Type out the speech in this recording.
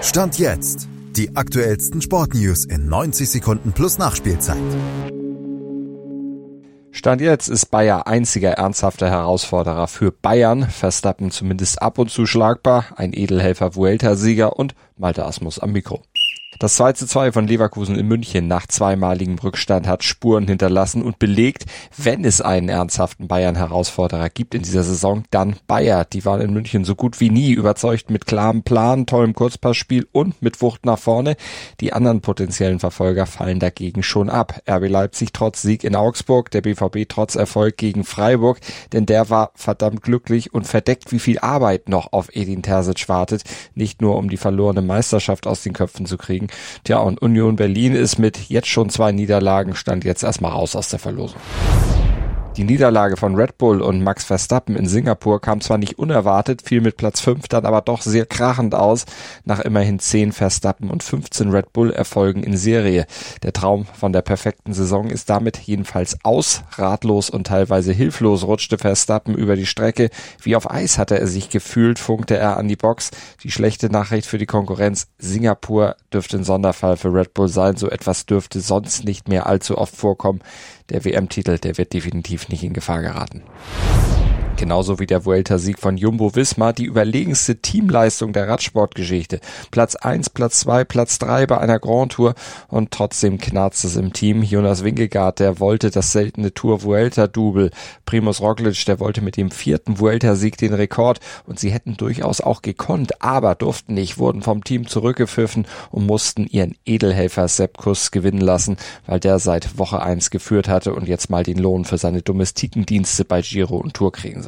Stand jetzt. Die aktuellsten Sportnews in 90 Sekunden plus Nachspielzeit. Stand jetzt ist Bayer einziger ernsthafter Herausforderer für Bayern. Verstappen zumindest ab und zu schlagbar, ein Edelhelfer Vuelta-Sieger und Malte Asmus am Mikro. Das 2 zu 2 von Leverkusen in München nach zweimaligem Rückstand hat Spuren hinterlassen und belegt, wenn es einen ernsthaften Bayern-Herausforderer gibt in dieser Saison, dann Bayer. Die waren in München so gut wie nie überzeugt mit klarem Plan, tollem Kurzpassspiel und mit Wucht nach vorne. Die anderen potenziellen Verfolger fallen dagegen schon ab. RB Leipzig trotz Sieg in Augsburg, der BVB trotz Erfolg gegen Freiburg, denn der war verdammt glücklich und verdeckt, wie viel Arbeit noch auf Edin Terzic wartet, nicht nur um die verlorene Meisterschaft aus den Köpfen zu kriegen, Tja, und Union Berlin ist mit jetzt schon zwei Niederlagen, stand jetzt erstmal raus aus der Verlosung. Die Niederlage von Red Bull und Max Verstappen in Singapur kam zwar nicht unerwartet, fiel mit Platz 5 dann aber doch sehr krachend aus, nach immerhin 10 Verstappen und 15 Red Bull Erfolgen in Serie. Der Traum von der perfekten Saison ist damit jedenfalls aus, ratlos und teilweise hilflos rutschte Verstappen über die Strecke. Wie auf Eis hatte er sich gefühlt, funkte er an die Box. Die schlechte Nachricht für die Konkurrenz, Singapur dürfte ein Sonderfall für Red Bull sein, so etwas dürfte sonst nicht mehr allzu oft vorkommen der WM-Titel, der wird definitiv nicht in Gefahr geraten. Genauso wie der Vuelta-Sieg von Jumbo Visma, die überlegenste Teamleistung der Radsportgeschichte. Platz eins, Platz zwei, Platz drei bei einer Grand Tour und trotzdem knarzt es im Team. Jonas Wingegaard, der wollte das seltene Tour Vuelta-Double. Primus Roglic, der wollte mit dem vierten Vuelta-Sieg den Rekord und sie hätten durchaus auch gekonnt, aber durften nicht, wurden vom Team zurückgepfiffen und mussten ihren Edelhelfer Sepp gewinnen lassen, weil der seit Woche eins geführt hatte und jetzt mal den Lohn für seine Domestikendienste bei Giro und Tour kriegen soll